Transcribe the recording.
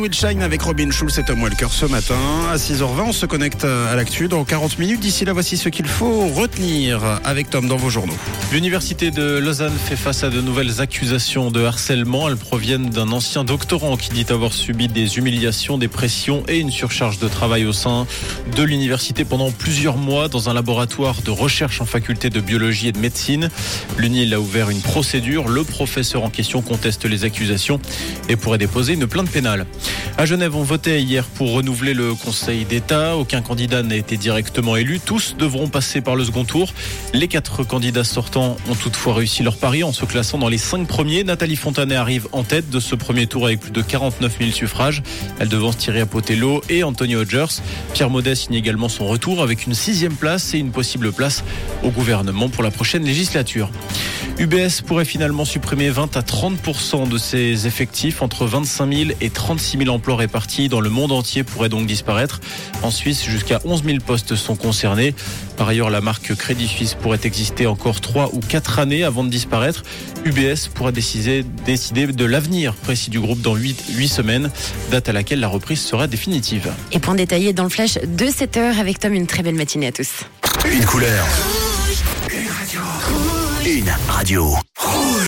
Will avec Robin Schulz et Tom Walker ce matin. À 6h20, on se connecte à l'actu dans 40 minutes. D'ici là, voici ce qu'il faut retenir avec Tom dans vos journaux. L'université de Lausanne fait face à de nouvelles accusations de harcèlement. Elles proviennent d'un ancien doctorant qui dit avoir subi des humiliations, des pressions et une surcharge de travail au sein de l'université pendant plusieurs mois dans un laboratoire de recherche en faculté de biologie et de médecine. L'UNIL a ouvert une procédure. Le professeur en question conteste les accusations et pourrait déposer une plainte pénale. À Genève, on votait hier pour renouveler le Conseil d'État. Aucun candidat n'a été directement élu. Tous devront passer par le second tour. Les quatre candidats sortants ont toutefois réussi leur pari en se classant dans les cinq premiers. Nathalie Fontanet arrive en tête de ce premier tour avec plus de 49 000 suffrages. Elle devance Thierry Apotello et Anthony Hodgers. Pierre Maudet signe également son retour avec une sixième place et une possible place au gouvernement pour la prochaine législature. UBS pourrait finalement supprimer 20 à 30% de ses effectifs. Entre 25 000 et 36 000 emplois répartis dans le monde entier pourraient donc disparaître. En Suisse, jusqu'à 11 000 postes sont concernés. Par ailleurs, la marque Crédit Suisse pourrait exister encore 3 ou 4 années avant de disparaître. UBS pourrait décider, décider de l'avenir précis du groupe dans 8, 8 semaines, date à laquelle la reprise sera définitive. Et point détaillé dans le flash de 7h avec Tom, une très belle matinée à tous. Une couleur. Une radio.